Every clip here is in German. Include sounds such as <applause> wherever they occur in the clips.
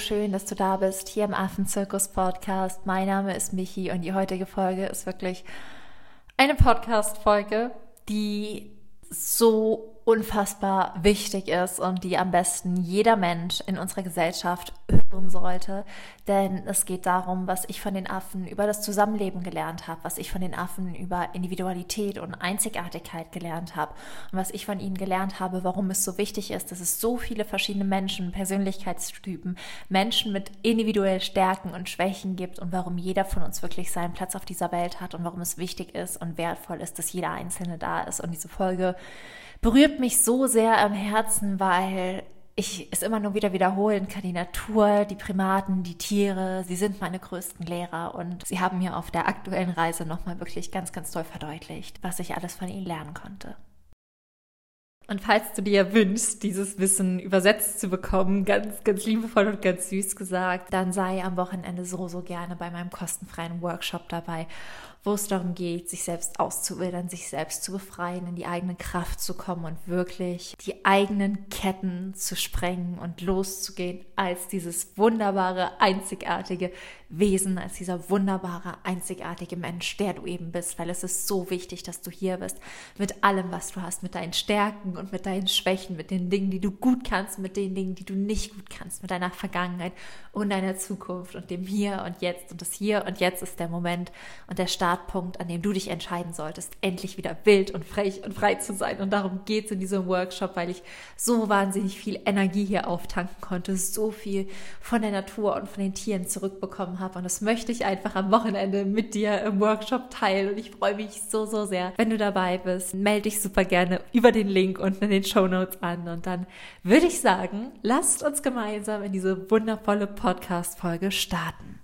schön, dass du da bist hier im Affenzirkus Podcast. Mein Name ist Michi und die heutige Folge ist wirklich eine Podcast-Folge, die so unfassbar wichtig ist und die am besten jeder Mensch in unserer Gesellschaft hören sollte. Denn es geht darum, was ich von den Affen über das Zusammenleben gelernt habe, was ich von den Affen über Individualität und Einzigartigkeit gelernt habe und was ich von ihnen gelernt habe, warum es so wichtig ist, dass es so viele verschiedene Menschen, Persönlichkeitstypen, Menschen mit individuellen Stärken und Schwächen gibt und warum jeder von uns wirklich seinen Platz auf dieser Welt hat und warum es wichtig ist und wertvoll ist, dass jeder Einzelne da ist. Und diese Folge berührt mich so sehr am Herzen, weil ich es immer nur wieder wiederholen kann. Die Natur, die Primaten, die Tiere, sie sind meine größten Lehrer und sie haben mir auf der aktuellen Reise nochmal wirklich ganz, ganz toll verdeutlicht, was ich alles von ihnen lernen konnte. Und falls du dir wünschst, dieses Wissen übersetzt zu bekommen, ganz, ganz liebevoll und ganz süß gesagt, dann sei am Wochenende so, so gerne bei meinem kostenfreien Workshop dabei wo es darum geht, sich selbst auszuwildern, sich selbst zu befreien, in die eigene Kraft zu kommen und wirklich die eigenen Ketten zu sprengen und loszugehen als dieses wunderbare, einzigartige Wesen, als dieser wunderbare, einzigartige Mensch, der du eben bist, weil es ist so wichtig, dass du hier bist mit allem, was du hast, mit deinen Stärken und mit deinen Schwächen, mit den Dingen, die du gut kannst, mit den Dingen, die du nicht gut kannst, mit deiner Vergangenheit und deiner Zukunft und dem Hier und Jetzt. Und das Hier und Jetzt ist der Moment und der Start Startpunkt, an dem du dich entscheiden solltest, endlich wieder wild und frech und frei zu sein. Und darum geht es in diesem Workshop, weil ich so wahnsinnig viel Energie hier auftanken konnte, so viel von der Natur und von den Tieren zurückbekommen habe. Und das möchte ich einfach am Wochenende mit dir im Workshop teilen. Und ich freue mich so, so sehr, wenn du dabei bist. Melde dich super gerne über den Link unten in den Show Notes an. Und dann würde ich sagen, lasst uns gemeinsam in diese wundervolle Podcast-Folge starten.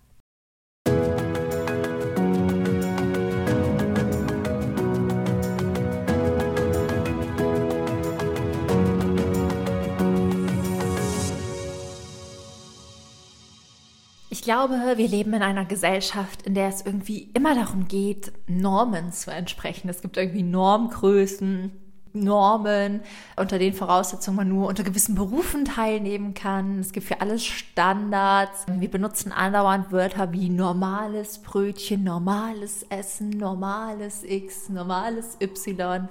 Glaube, wir leben in einer Gesellschaft, in der es irgendwie immer darum geht, Normen zu entsprechen. Es gibt irgendwie Normgrößen, Normen, unter den Voraussetzungen man nur unter gewissen Berufen teilnehmen kann. Es gibt für alles Standards. Wir benutzen andauernd Wörter wie normales Brötchen, normales Essen, normales X, normales Y.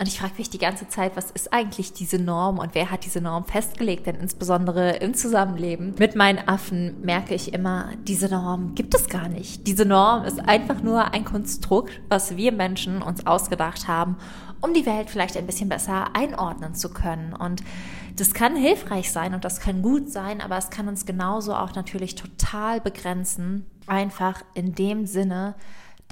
Und ich frage mich die ganze Zeit, was ist eigentlich diese Norm und wer hat diese Norm festgelegt? Denn insbesondere im Zusammenleben mit meinen Affen merke ich immer, diese Norm gibt es gar nicht. Diese Norm ist einfach nur ein Konstrukt, was wir Menschen uns ausgedacht haben, um die Welt vielleicht ein bisschen besser einordnen zu können. Und das kann hilfreich sein und das kann gut sein, aber es kann uns genauso auch natürlich total begrenzen. Einfach in dem Sinne,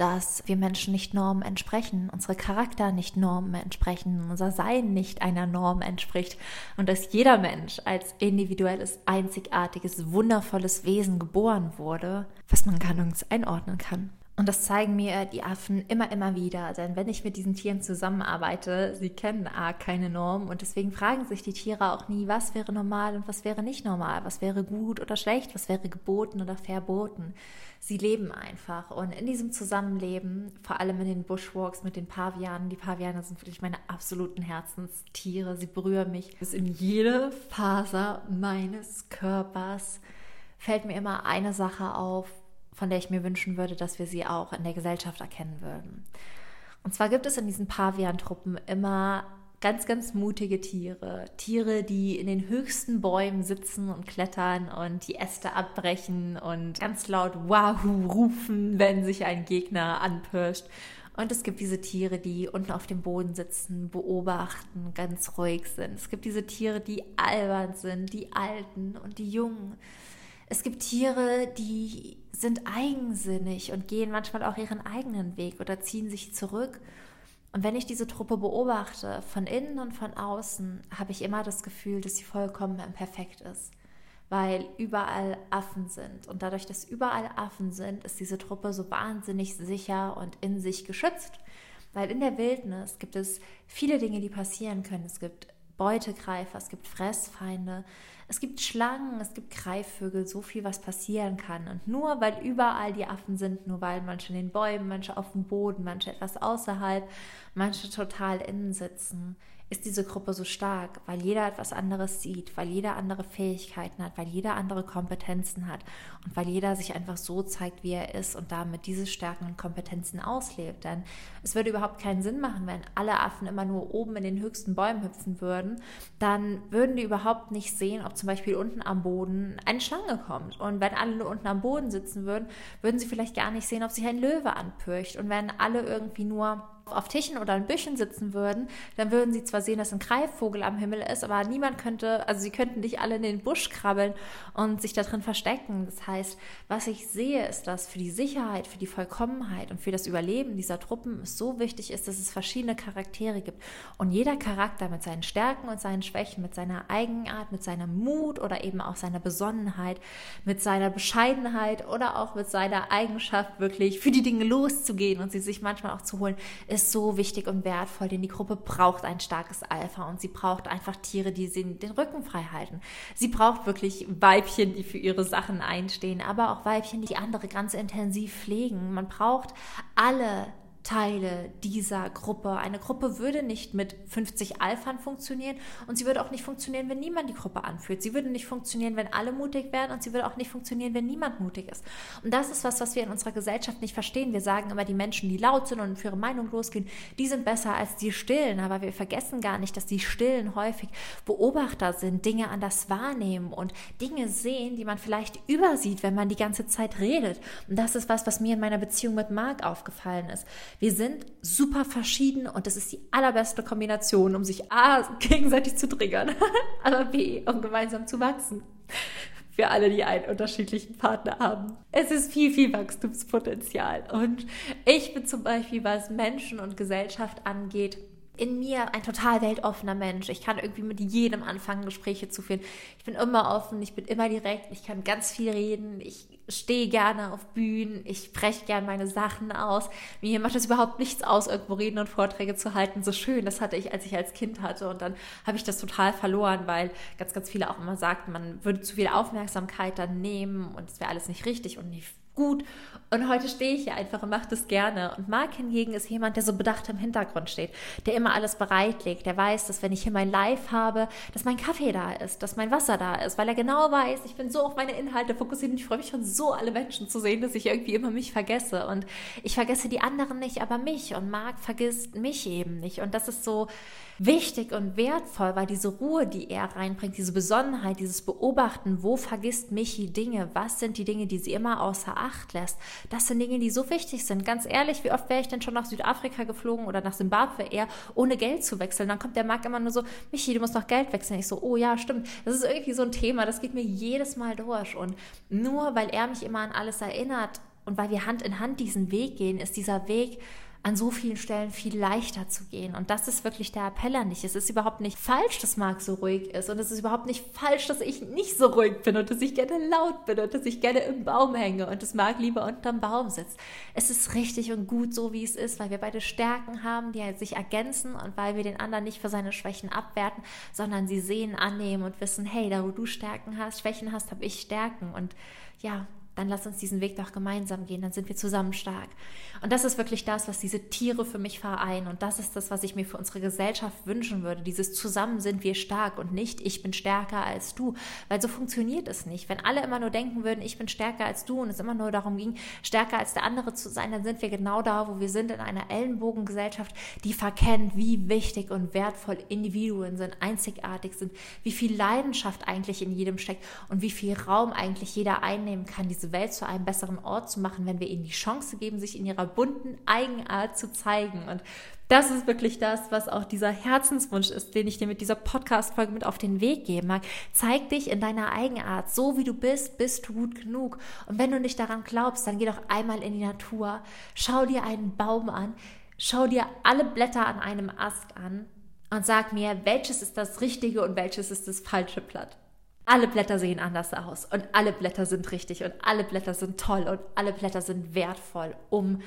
dass wir Menschen nicht Normen entsprechen, unsere Charakter nicht Normen entsprechen, unser Sein nicht einer Norm entspricht und dass jeder Mensch als individuelles, einzigartiges, wundervolles Wesen geboren wurde, was man gar nirgends einordnen kann. Und das zeigen mir die Affen immer, immer wieder. Denn wenn ich mit diesen Tieren zusammenarbeite, sie kennen A, keine Norm und deswegen fragen sich die Tiere auch nie, was wäre normal und was wäre nicht normal, was wäre gut oder schlecht, was wäre geboten oder verboten. Sie leben einfach. Und in diesem Zusammenleben, vor allem in den Bushwalks mit den Pavianen, die Paviane sind wirklich meine absoluten Herzenstiere. Sie berühren mich bis in jede Faser meines Körpers. Fällt mir immer eine Sache auf, von der ich mir wünschen würde, dass wir sie auch in der Gesellschaft erkennen würden. Und zwar gibt es in diesen Pavian-Truppen immer ganz, ganz mutige Tiere. Tiere, die in den höchsten Bäumen sitzen und klettern und die Äste abbrechen und ganz laut Wahoo rufen, wenn sich ein Gegner anpirscht. Und es gibt diese Tiere, die unten auf dem Boden sitzen, beobachten, ganz ruhig sind. Es gibt diese Tiere, die albern sind, die Alten und die Jungen. Es gibt Tiere, die sind eigensinnig und gehen manchmal auch ihren eigenen Weg oder ziehen sich zurück. Und wenn ich diese Truppe beobachte, von innen und von außen, habe ich immer das Gefühl, dass sie vollkommen perfekt ist, weil überall Affen sind. Und dadurch, dass überall Affen sind, ist diese Truppe so wahnsinnig sicher und in sich geschützt. Weil in der Wildnis gibt es viele Dinge, die passieren können. Es gibt Beutegreifer, es gibt Fressfeinde, es gibt Schlangen, es gibt Greifvögel, so viel, was passieren kann. Und nur weil überall die Affen sind, nur weil manche in den Bäumen, manche auf dem Boden, manche etwas außerhalb, manche total innen sitzen, ist diese Gruppe so stark, weil jeder etwas anderes sieht, weil jeder andere Fähigkeiten hat, weil jeder andere Kompetenzen hat und weil jeder sich einfach so zeigt, wie er ist und damit diese Stärken und Kompetenzen auslebt. Denn es würde überhaupt keinen Sinn machen, wenn alle Affen immer nur oben in den höchsten Bäumen hüpfen würden, dann würden die überhaupt nicht sehen, ob zum Beispiel unten am Boden eine Schlange kommt. Und wenn alle nur unten am Boden sitzen würden, würden sie vielleicht gar nicht sehen, ob sich ein Löwe anpürcht. Und wenn alle irgendwie nur auf Tischen oder in Büschen sitzen würden, dann würden sie zwar sehen, dass ein Greifvogel am Himmel ist, aber niemand könnte, also sie könnten nicht alle in den Busch krabbeln und sich da drin verstecken. Das heißt, was ich sehe, ist, dass für die Sicherheit, für die Vollkommenheit und für das Überleben dieser Truppen es so wichtig ist, dass es verschiedene Charaktere gibt. Und jeder Charakter mit seinen Stärken und seinen Schwächen, mit seiner Eigenart, mit seinem Mut oder eben auch seiner Besonnenheit, mit seiner Bescheidenheit oder auch mit seiner Eigenschaft, wirklich für die Dinge loszugehen und sie sich manchmal auch zu holen, ist so wichtig und wertvoll, denn die Gruppe braucht ein starkes Alpha und sie braucht einfach Tiere, die sie den Rücken frei halten. Sie braucht wirklich Weibchen, die für ihre Sachen einstehen, aber auch Weibchen, die andere ganz intensiv pflegen. Man braucht alle Teile dieser Gruppe. Eine Gruppe würde nicht mit 50 Alphan funktionieren und sie würde auch nicht funktionieren, wenn niemand die Gruppe anführt. Sie würde nicht funktionieren, wenn alle mutig wären und sie würde auch nicht funktionieren, wenn niemand mutig ist. Und das ist was, was wir in unserer Gesellschaft nicht verstehen. Wir sagen immer, die Menschen, die laut sind und für ihre Meinung losgehen, die sind besser als die Stillen. Aber wir vergessen gar nicht, dass die Stillen häufig Beobachter sind, Dinge anders wahrnehmen und Dinge sehen, die man vielleicht übersieht, wenn man die ganze Zeit redet. Und das ist was, was mir in meiner Beziehung mit Marc aufgefallen ist. Wir sind super verschieden und das ist die allerbeste Kombination, um sich A, <laughs> gegenseitig zu triggern, <laughs> aber B, um gemeinsam zu wachsen. Für alle, die einen unterschiedlichen Partner haben. Es ist viel, viel Wachstumspotenzial. Und ich bin zum Beispiel, was Menschen und Gesellschaft angeht, in mir ein total weltoffener Mensch. Ich kann irgendwie mit jedem anfangen, Gespräche zu führen. Ich bin immer offen, ich bin immer direkt, ich kann ganz viel reden, ich stehe gerne auf Bühnen, ich spreche gerne meine Sachen aus. Mir macht es überhaupt nichts aus, irgendwo reden und Vorträge zu halten. So schön, das hatte ich, als ich als Kind hatte. Und dann habe ich das total verloren, weil ganz, ganz viele auch immer sagten, man würde zu viel Aufmerksamkeit dann nehmen und es wäre alles nicht richtig und nicht gut. Und heute stehe ich hier einfach und mache das gerne. Und Marc hingegen ist jemand, der so bedacht im Hintergrund steht, der immer alles bereitlegt, der weiß, dass wenn ich hier mein Live habe, dass mein Kaffee da ist, dass mein Wasser da ist, weil er genau weiß, ich bin so auf meine Inhalte fokussiert und ich freue mich schon so, alle Menschen zu sehen, dass ich irgendwie immer mich vergesse. Und ich vergesse die anderen nicht, aber mich. Und Marc vergisst mich eben nicht. Und das ist so, wichtig und wertvoll, weil diese Ruhe, die er reinbringt, diese Besonnenheit, dieses Beobachten, wo vergisst Michi Dinge, was sind die Dinge, die sie immer außer Acht lässt, das sind Dinge, die so wichtig sind. Ganz ehrlich, wie oft wäre ich denn schon nach Südafrika geflogen oder nach Simbabwe eher, ohne Geld zu wechseln? Dann kommt der Markt immer nur so, Michi, du musst noch Geld wechseln. Ich so, oh ja, stimmt. Das ist irgendwie so ein Thema, das geht mir jedes Mal durch. Und nur weil er mich immer an alles erinnert und weil wir Hand in Hand diesen Weg gehen, ist dieser Weg an so vielen Stellen viel leichter zu gehen. Und das ist wirklich der Appell an dich. Es ist überhaupt nicht falsch, dass Marc so ruhig ist. Und es ist überhaupt nicht falsch, dass ich nicht so ruhig bin und dass ich gerne laut bin und dass ich gerne im Baum hänge und dass Marc lieber unterm Baum sitzt. Es ist richtig und gut so, wie es ist, weil wir beide Stärken haben, die sich ergänzen und weil wir den anderen nicht für seine Schwächen abwerten, sondern sie sehen, annehmen und wissen, hey, da wo du Stärken hast, Schwächen hast, habe ich Stärken. Und ja, dann lass uns diesen Weg doch gemeinsam gehen, dann sind wir zusammen stark. Und das ist wirklich das, was diese Tiere für mich vereinen. Und das ist das, was ich mir für unsere Gesellschaft wünschen würde. Dieses Zusammen sind wir stark und nicht ich bin stärker als du. Weil so funktioniert es nicht. Wenn alle immer nur denken würden, ich bin stärker als du und es immer nur darum ging, stärker als der andere zu sein, dann sind wir genau da, wo wir sind, in einer Ellenbogengesellschaft, die verkennt, wie wichtig und wertvoll Individuen sind, einzigartig sind, wie viel Leidenschaft eigentlich in jedem steckt und wie viel Raum eigentlich jeder einnehmen kann, diese Welt zu einem besseren Ort zu machen, wenn wir ihnen die Chance geben, sich in ihrer bunten Eigenart zu zeigen. Und das ist wirklich das, was auch dieser Herzenswunsch ist, den ich dir mit dieser Podcast-Folge mit auf den Weg geben mag. Zeig dich in deiner Eigenart. So wie du bist, bist du gut genug. Und wenn du nicht daran glaubst, dann geh doch einmal in die Natur. Schau dir einen Baum an. Schau dir alle Blätter an einem Ast an und sag mir, welches ist das richtige und welches ist das falsche Blatt. Alle Blätter sehen anders aus und alle Blätter sind richtig und alle Blätter sind toll und alle Blätter sind wertvoll, um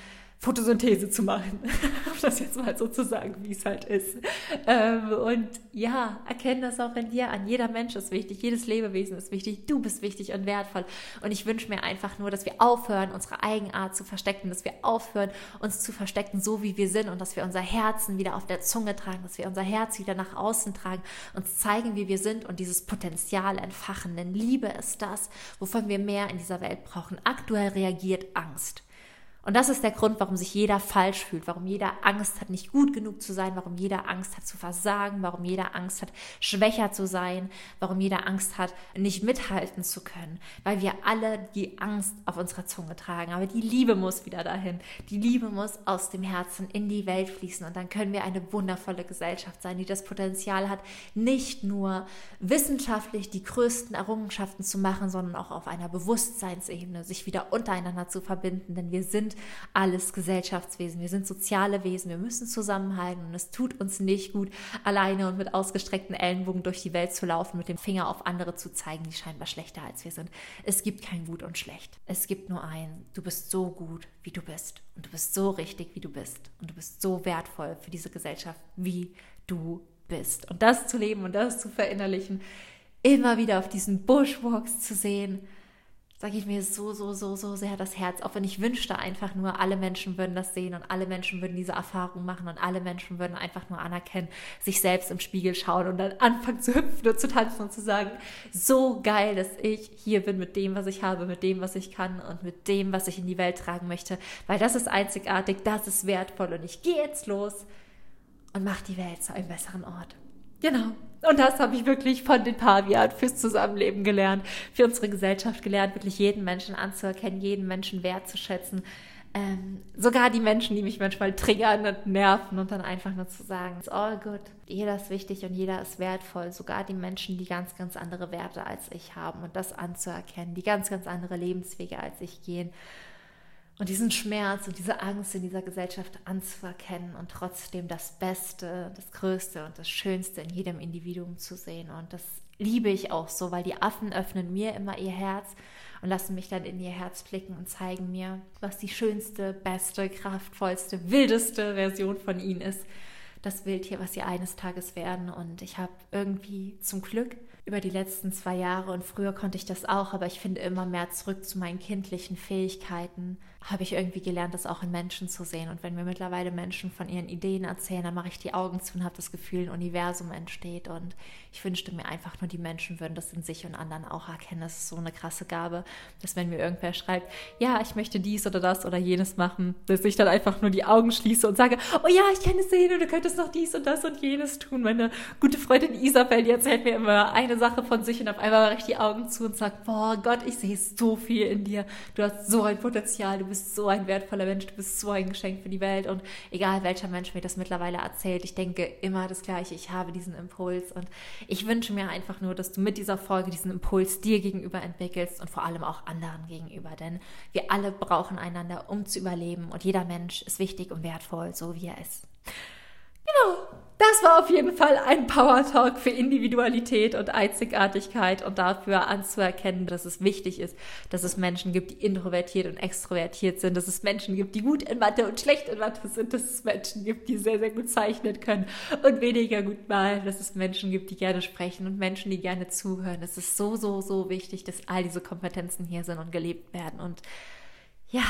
Photosynthese zu machen. <laughs> um das jetzt mal so zu sagen, wie es halt ist. Ähm, und ja, erkenne das auch in dir an. Jeder Mensch ist wichtig, jedes Lebewesen ist wichtig, du bist wichtig und wertvoll. Und ich wünsche mir einfach nur, dass wir aufhören, unsere Eigenart zu verstecken, dass wir aufhören, uns zu verstecken, so wie wir sind und dass wir unser Herzen wieder auf der Zunge tragen, dass wir unser Herz wieder nach außen tragen, uns zeigen, wie wir sind und dieses Potenzial entfachen. Denn Liebe ist das, wovon wir mehr in dieser Welt brauchen. Aktuell reagiert Angst. Und das ist der Grund, warum sich jeder falsch fühlt, warum jeder Angst hat, nicht gut genug zu sein, warum jeder Angst hat zu versagen, warum jeder Angst hat, schwächer zu sein, warum jeder Angst hat, nicht mithalten zu können, weil wir alle die Angst auf unserer Zunge tragen. Aber die Liebe muss wieder dahin. Die Liebe muss aus dem Herzen in die Welt fließen und dann können wir eine wundervolle Gesellschaft sein, die das Potenzial hat, nicht nur wissenschaftlich die größten Errungenschaften zu machen, sondern auch auf einer Bewusstseinsebene sich wieder untereinander zu verbinden, denn wir sind alles Gesellschaftswesen, wir sind soziale Wesen, wir müssen zusammenhalten und es tut uns nicht gut, alleine und mit ausgestreckten Ellenbogen durch die Welt zu laufen, mit dem Finger auf andere zu zeigen, die scheinbar schlechter als wir sind. Es gibt kein Gut und Schlecht. Es gibt nur ein, du bist so gut, wie du bist und du bist so richtig, wie du bist und du bist so wertvoll für diese Gesellschaft, wie du bist. Und das zu leben und das zu verinnerlichen, immer wieder auf diesen Bushwalks zu sehen, sage ich mir so, so, so, so sehr das Herz auf. Und ich wünschte einfach nur, alle Menschen würden das sehen und alle Menschen würden diese Erfahrung machen und alle Menschen würden einfach nur anerkennen, sich selbst im Spiegel schauen und dann anfangen zu hüpfen und zu tanzen und zu sagen, so geil, dass ich hier bin mit dem, was ich habe, mit dem, was ich kann und mit dem, was ich in die Welt tragen möchte, weil das ist einzigartig, das ist wertvoll und ich gehe jetzt los und mache die Welt zu einem besseren Ort. Genau. Und das habe ich wirklich von den Pavian fürs Zusammenleben gelernt, für unsere Gesellschaft gelernt, wirklich jeden Menschen anzuerkennen, jeden Menschen wertzuschätzen. Ähm, sogar die Menschen, die mich manchmal triggern und nerven und dann einfach nur zu sagen, it's all good. Jeder ist wichtig und jeder ist wertvoll. Sogar die Menschen, die ganz, ganz andere Werte als ich haben und das anzuerkennen, die ganz, ganz andere Lebenswege als ich gehen und diesen Schmerz und diese Angst in dieser Gesellschaft anzuerkennen und trotzdem das Beste, das Größte und das Schönste in jedem Individuum zu sehen. Und das liebe ich auch so, weil die Affen öffnen mir immer ihr Herz und lassen mich dann in ihr Herz blicken und zeigen mir, was die schönste, beste, kraftvollste, wildeste Version von ihnen ist. Das Wildtier, was sie eines Tages werden. Und ich habe irgendwie zum Glück über die letzten zwei Jahre und früher konnte ich das auch, aber ich finde immer mehr zurück zu meinen kindlichen Fähigkeiten, habe ich irgendwie gelernt, das auch in Menschen zu sehen. Und wenn mir mittlerweile Menschen von ihren Ideen erzählen, dann mache ich die Augen zu und habe das Gefühl, ein Universum entsteht. Und ich wünschte mir einfach nur, die Menschen würden das in sich und anderen auch erkennen. Das ist so eine krasse Gabe, dass wenn mir irgendwer schreibt, ja, ich möchte dies oder das oder jenes machen, dass ich dann einfach nur die Augen schließe und sage, oh ja, ich kann es sehen und du könntest noch dies und das und jenes tun. Meine gute Freundin Isabel, die erzählt mir immer eine Sache von sich und auf einmal mache ich die Augen zu und sage, boah Gott, ich sehe so viel in dir. Du hast so ein Potenzial, du bist bist so ein wertvoller Mensch, du bist so ein Geschenk für die Welt. Und egal welcher Mensch mir das mittlerweile erzählt, ich denke immer das Gleiche, ich habe diesen Impuls und ich wünsche mir einfach nur, dass du mit dieser Folge diesen Impuls dir gegenüber entwickelst und vor allem auch anderen gegenüber, denn wir alle brauchen einander, um zu überleben. Und jeder Mensch ist wichtig und wertvoll, so wie er ist. Genau, das war auf jeden Fall ein Power Talk für Individualität und Einzigartigkeit und dafür anzuerkennen, dass es wichtig ist, dass es Menschen gibt, die introvertiert und extrovertiert sind, dass es Menschen gibt, die gut in Mathe und schlecht in Mathe sind, dass es Menschen gibt, die sehr, sehr gut zeichnen können und weniger gut malen, dass es Menschen gibt, die gerne sprechen und Menschen, die gerne zuhören. Es ist so, so, so wichtig, dass all diese Kompetenzen hier sind und gelebt werden und ja,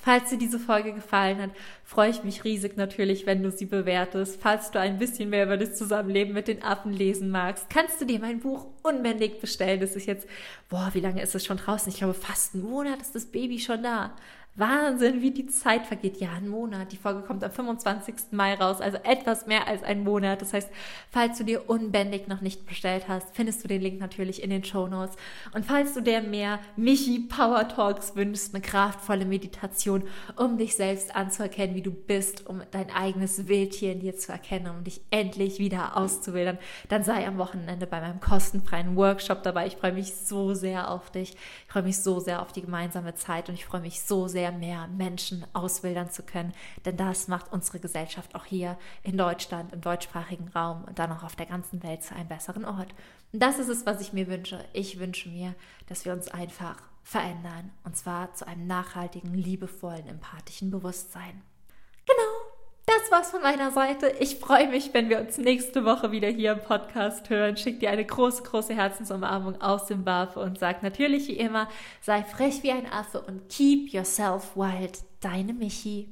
Falls dir diese Folge gefallen hat, freue ich mich riesig natürlich, wenn du sie bewertest. Falls du ein bisschen mehr über das Zusammenleben mit den Affen lesen magst, kannst du dir mein Buch unbändig bestellen. Das ist jetzt, boah, wie lange ist es schon draußen? Ich glaube, fast einen Monat ist das Baby schon da. Wahnsinn, wie die Zeit vergeht. Ja, ein Monat. Die Folge kommt am 25. Mai raus, also etwas mehr als ein Monat. Das heißt, falls du dir unbändig noch nicht bestellt hast, findest du den Link natürlich in den Show Notes. Und falls du dir mehr Michi Power Talks wünschst, eine kraftvolle Meditation, um dich selbst anzuerkennen, wie du bist, um dein eigenes Wildtier in dir zu erkennen, um dich endlich wieder auszuwildern, dann sei am Wochenende bei meinem kostenfreien Workshop dabei. Ich freue mich so sehr auf dich. Ich freue mich so sehr auf die gemeinsame Zeit und ich freue mich so sehr, mehr Menschen auswildern zu können. Denn das macht unsere Gesellschaft auch hier in Deutschland, im deutschsprachigen Raum und dann auch auf der ganzen Welt zu einem besseren Ort. Und das ist es, was ich mir wünsche. Ich wünsche mir, dass wir uns einfach verändern. Und zwar zu einem nachhaltigen, liebevollen, empathischen Bewusstsein das war's von meiner Seite. Ich freue mich, wenn wir uns nächste Woche wieder hier im Podcast hören. Schick dir eine große, große Herzensumarmung aus dem Barf und sag natürlich wie immer, sei frech wie ein Affe und keep yourself wild. Deine Michi.